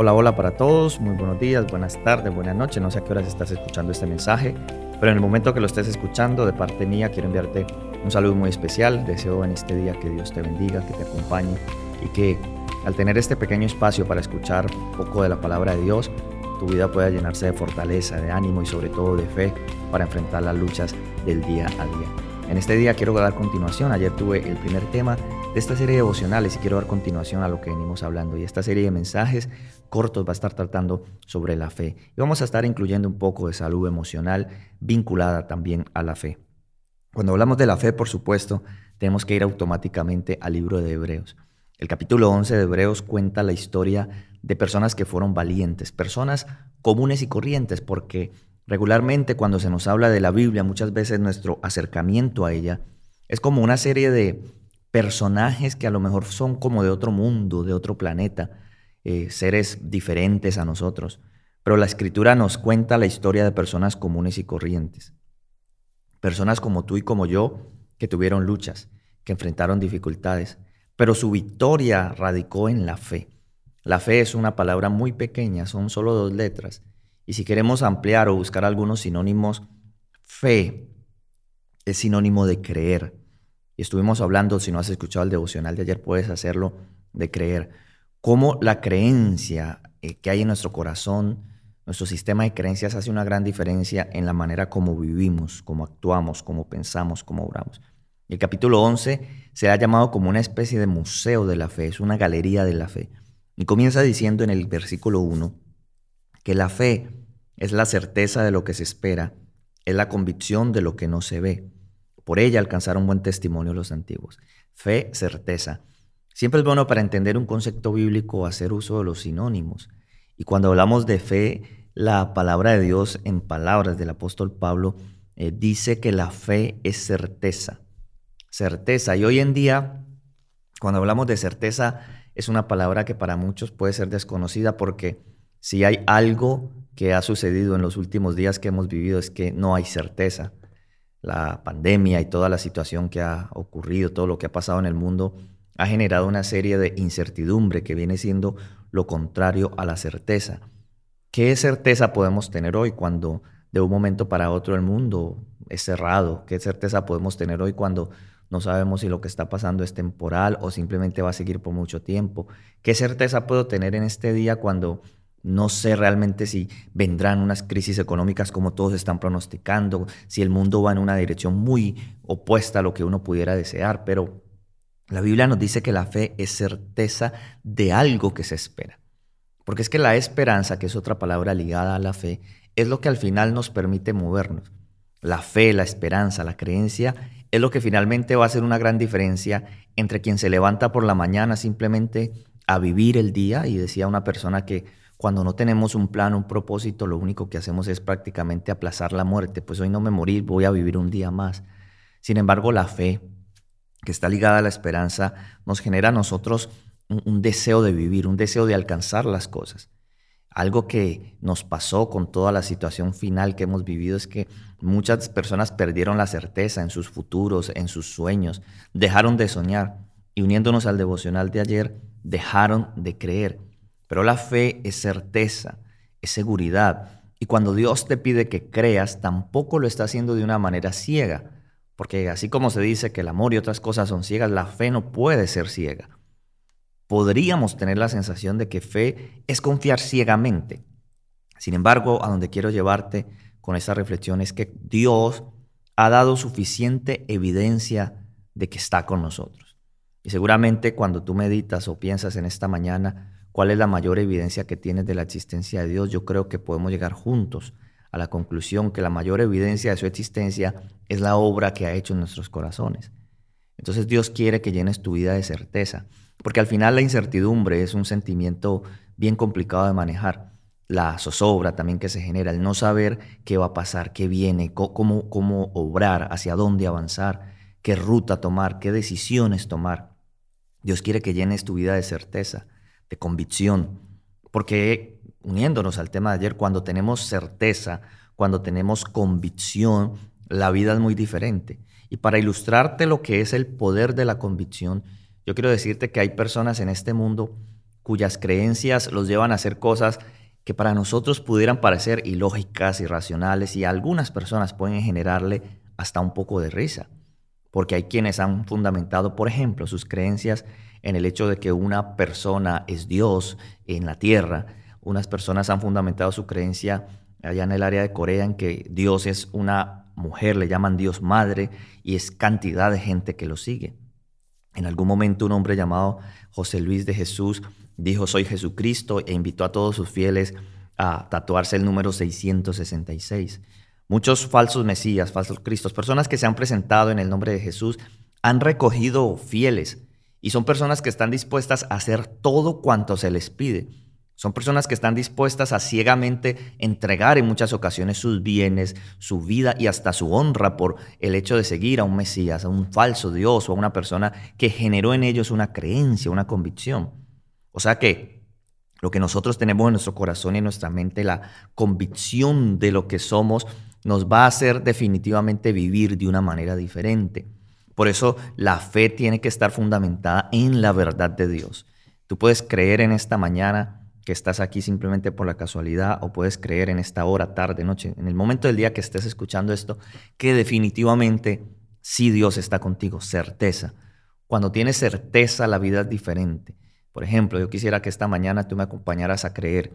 Hola, hola para todos, muy buenos días, buenas tardes, buenas noches, no sé a qué horas estás escuchando este mensaje, pero en el momento que lo estés escuchando, de parte mía, quiero enviarte un saludo muy especial, deseo en este día que Dios te bendiga, que te acompañe y que al tener este pequeño espacio para escuchar poco de la palabra de Dios, tu vida pueda llenarse de fortaleza, de ánimo y sobre todo de fe para enfrentar las luchas del día a día. En este día quiero dar continuación, ayer tuve el primer tema de esta serie de devocionales y quiero dar continuación a lo que venimos hablando. Y esta serie de mensajes cortos va a estar tratando sobre la fe. Y vamos a estar incluyendo un poco de salud emocional vinculada también a la fe. Cuando hablamos de la fe, por supuesto, tenemos que ir automáticamente al libro de Hebreos. El capítulo 11 de Hebreos cuenta la historia de personas que fueron valientes, personas comunes y corrientes, porque regularmente cuando se nos habla de la Biblia, muchas veces nuestro acercamiento a ella es como una serie de personajes que a lo mejor son como de otro mundo, de otro planeta, eh, seres diferentes a nosotros. Pero la escritura nos cuenta la historia de personas comunes y corrientes. Personas como tú y como yo que tuvieron luchas, que enfrentaron dificultades, pero su victoria radicó en la fe. La fe es una palabra muy pequeña, son solo dos letras. Y si queremos ampliar o buscar algunos sinónimos, fe es sinónimo de creer, y estuvimos hablando, si no has escuchado el devocional de ayer, puedes hacerlo, de creer. Cómo la creencia eh, que hay en nuestro corazón, nuestro sistema de creencias hace una gran diferencia en la manera como vivimos, cómo actuamos, cómo pensamos, cómo obramos. El capítulo 11 se ha llamado como una especie de museo de la fe, es una galería de la fe. Y comienza diciendo en el versículo 1 que la fe es la certeza de lo que se espera, es la convicción de lo que no se ve. Por ella alcanzaron buen testimonio los antiguos. Fe, certeza. Siempre es bueno para entender un concepto bíblico hacer uso de los sinónimos. Y cuando hablamos de fe, la palabra de Dios en palabras del apóstol Pablo eh, dice que la fe es certeza. Certeza. Y hoy en día, cuando hablamos de certeza, es una palabra que para muchos puede ser desconocida porque si hay algo que ha sucedido en los últimos días que hemos vivido es que no hay certeza la pandemia y toda la situación que ha ocurrido, todo lo que ha pasado en el mundo, ha generado una serie de incertidumbre que viene siendo lo contrario a la certeza. ¿Qué certeza podemos tener hoy cuando de un momento para otro el mundo es cerrado? ¿Qué certeza podemos tener hoy cuando no sabemos si lo que está pasando es temporal o simplemente va a seguir por mucho tiempo? ¿Qué certeza puedo tener en este día cuando no sé realmente si vendrán unas crisis económicas como todos están pronosticando, si el mundo va en una dirección muy opuesta a lo que uno pudiera desear, pero la Biblia nos dice que la fe es certeza de algo que se espera. Porque es que la esperanza, que es otra palabra ligada a la fe, es lo que al final nos permite movernos. La fe, la esperanza, la creencia es lo que finalmente va a hacer una gran diferencia entre quien se levanta por la mañana simplemente a vivir el día y decía una persona que cuando no tenemos un plan, un propósito, lo único que hacemos es prácticamente aplazar la muerte. Pues hoy no me morí, voy a vivir un día más. Sin embargo, la fe, que está ligada a la esperanza, nos genera a nosotros un, deseo de vivir, un deseo de alcanzar las cosas. Algo que nos pasó con toda la situación final que hemos vivido es que muchas personas perdieron la certeza en sus futuros, en sus sueños, dejaron de soñar y uniéndonos al devocional de ayer, dejaron de creer. Pero la fe es certeza, es seguridad. Y cuando Dios te pide que creas, tampoco lo está haciendo de una manera ciega. Porque así como se dice que el amor y otras cosas son ciegas, la fe no puede ser ciega. Podríamos tener la sensación de que fe es confiar ciegamente. Sin embargo, a donde quiero llevarte con esta reflexión es que Dios ha dado suficiente evidencia de que está con nosotros. Y seguramente cuando tú meditas o piensas en esta mañana, cuál es la mayor evidencia que tienes de la existencia de Dios, yo creo que podemos llegar juntos a la conclusión que la mayor evidencia de su existencia es la obra que ha hecho en nuestros corazones. Entonces Dios quiere que llenes tu vida de certeza, porque al final la incertidumbre es un sentimiento bien complicado de manejar. La zozobra también que se genera, el no saber qué va a pasar, qué viene, cómo, obrar, hacia dónde avanzar, qué ruta tomar, qué decisiones tomar. Dios quiere que llenes tu vida de certeza de convicción. Porque uniéndonos al tema de ayer, cuando tenemos certeza, cuando tenemos convicción, la vida es muy diferente. Y para ilustrarte lo que es el poder de la convicción, yo quiero decirte que hay personas en este mundo cuyas creencias los llevan a hacer cosas que para nosotros pudieran parecer ilógicas, irracionales y algunas personas pueden generarle hasta un poco de risa, porque hay quienes han fundamentado, por ejemplo, sus creencias en el hecho de que una persona es Dios en la tierra, unas personas han fundamentado su creencia allá en el área de Corea en que Dios es una mujer, le llaman Dios madre y es cantidad de gente que lo sigue. En algún momento un hombre llamado José Luis de Jesús dijo soy Jesucristo e invitó a todos sus fieles a tatuarse el número 666. Muchos falsos mesías, falsos cristos, personas que se han presentado en el nombre de Jesús, han recogido fieles y son personas que están dispuestas a hacer todo cuanto se les pide. Son personas que están dispuestas a ciegamente entregar en muchas ocasiones sus bienes, su vida y hasta su honra por el hecho de seguir a un Mesías, a un falso Dios o a una persona que generó en ellos una creencia, una convicción. O sea que lo que nosotros tenemos en nuestro corazón y en nuestra mente, la convicción de lo que somos, nos va a hacer definitivamente vivir de una manera diferente. Por eso la fe tiene que estar fundamentada en la verdad de Dios. Tú puedes creer en esta mañana que estás aquí simplemente por la casualidad o puedes creer en esta hora, tarde, noche, en el momento del día que estés escuchando esto, que definitivamente sí Dios está contigo, certeza. Cuando tienes certeza la vida es diferente. Por ejemplo, yo quisiera que esta mañana tú me acompañaras a creer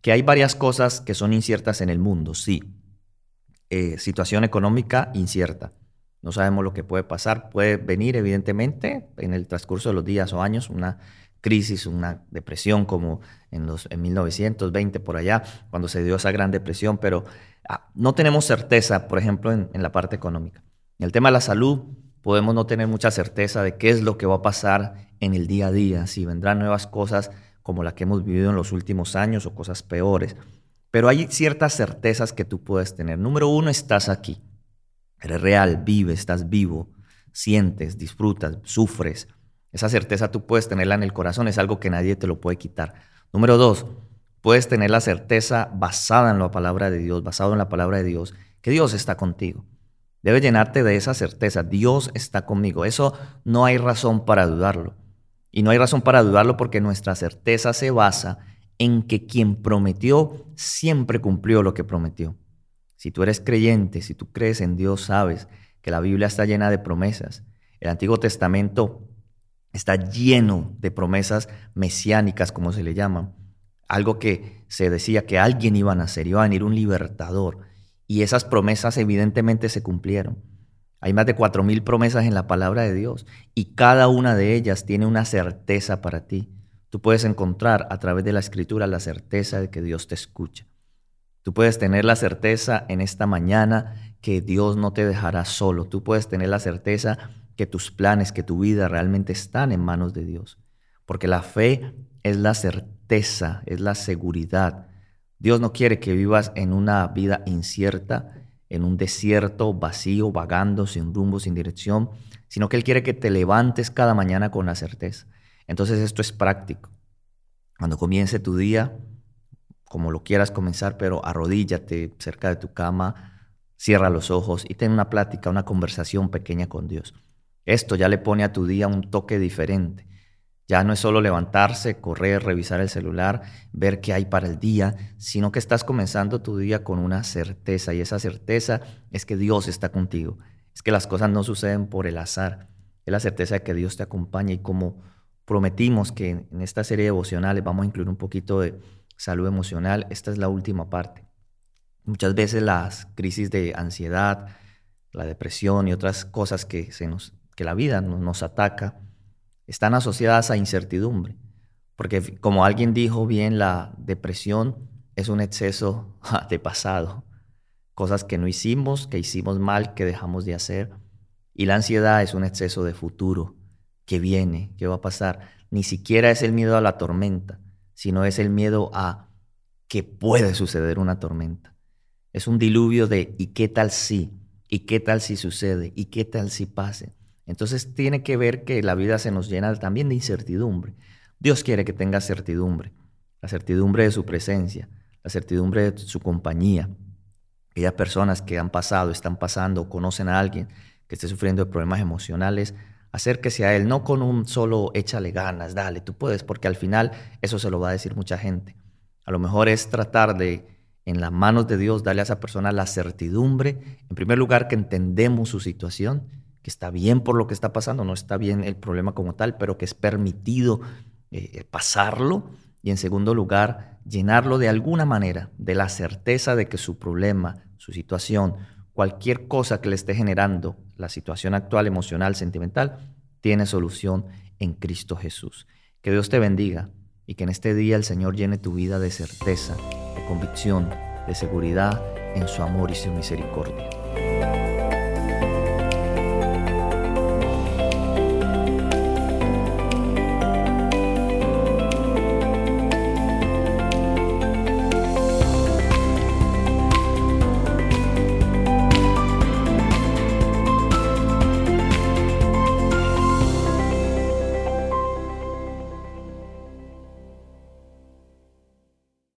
que hay varias cosas que son inciertas en el mundo, sí. Eh, situación económica incierta. No sabemos lo que puede pasar. Puede venir, evidentemente, en el transcurso de los días o años, una crisis, una depresión como en, los, en 1920 por allá, cuando se dio esa gran depresión, pero ah, no tenemos certeza, por ejemplo, en, en la parte económica. En el tema de la salud, podemos no tener mucha certeza de qué es lo que va a pasar en el día a día, si vendrán nuevas cosas como la que hemos vivido en los últimos años o cosas peores. Pero hay ciertas certezas que tú puedes tener. Número uno, estás aquí. Eres real, vives, estás vivo, sientes, disfrutas, sufres. Esa certeza tú puedes tenerla en el corazón, es algo que nadie te lo puede quitar. Número dos, puedes tener la certeza basada en la palabra de Dios, basado en la palabra de Dios, que Dios está contigo. Debe llenarte de esa certeza, Dios está conmigo. Eso no hay razón para dudarlo. Y no hay razón para dudarlo porque nuestra certeza se basa en que quien prometió siempre cumplió lo que prometió. Si tú eres creyente, si tú crees en Dios, sabes que la Biblia está llena de promesas. El Antiguo Testamento está lleno de promesas mesiánicas, como se le llaman. Algo que se decía que alguien iba a nacer, iba a venir un libertador. Y esas promesas evidentemente se cumplieron. Hay más de cuatro mil promesas en la palabra de Dios y cada una de ellas tiene una certeza para ti. Tú puedes encontrar a través de la escritura la certeza de que Dios te escucha. Tú puedes tener la certeza en esta mañana que Dios no te dejará solo. Tú puedes tener la certeza que tus planes, que tu vida realmente están en manos de Dios. Porque la fe es la certeza, es la seguridad. Dios no quiere que vivas en una vida incierta, en un desierto vacío, vagando, sin rumbo, sin dirección, sino que Él quiere que te levantes cada mañana con la certeza. Entonces esto es práctico. Cuando comience tu día, como lo quieras comenzar, pero arrodíllate cerca de tu cama, cierra los ojos y ten una plática, una conversación pequeña con Dios. Esto ya le pone a tu día un toque diferente. Ya no es solo levantarse, correr, revisar el celular, ver qué hay para el día, sino que estás comenzando tu día con una certeza y esa certeza es que Dios está contigo. Es que las cosas no suceden por el azar. Es la certeza de que Dios te acompaña y como prometimos que en esta serie devocionales vamos a incluir un poquito de salud emocional, esta es la última parte. Muchas veces las crisis de ansiedad, la depresión y otras cosas que, se nos, que la vida nos ataca, están asociadas a incertidumbre. Porque como alguien dijo bien, la depresión es un exceso de pasado, cosas que no hicimos, que hicimos mal, que dejamos de hacer. Y la ansiedad es un exceso de futuro, que viene, que va a pasar. Ni siquiera es el miedo a la tormenta, sino es el miedo a que puede suceder una tormenta. Es un diluvio de ¿y qué tal si? ¿Y qué tal si sucede? ¿Y qué tal si pase? Entonces tiene que ver que la vida se nos llena también de incertidumbre. Dios quiere que tengas certidumbre, la certidumbre de su presencia, la certidumbre de su compañía. Aquellas personas que han pasado, están pasando, conocen a alguien que esté sufriendo de problemas emocionales, acérquese a Él, no con un solo échale ganas, dale, tú puedes, porque al final eso se lo va a decir mucha gente. A lo mejor es tratar de, en las manos de Dios, darle a esa persona la certidumbre, en primer lugar, que entendemos su situación, que está bien por lo que está pasando, no está bien el problema como tal, pero que es permitido eh, pasarlo. Y en segundo lugar, llenarlo de alguna manera de la certeza de que su problema, su situación, cualquier cosa que le esté generando la situación actual, emocional, sentimental, tiene solución en Cristo Jesús. Que Dios te bendiga y que en este día el Señor llene tu vida de certeza, de convicción, de seguridad en su amor y su misericordia.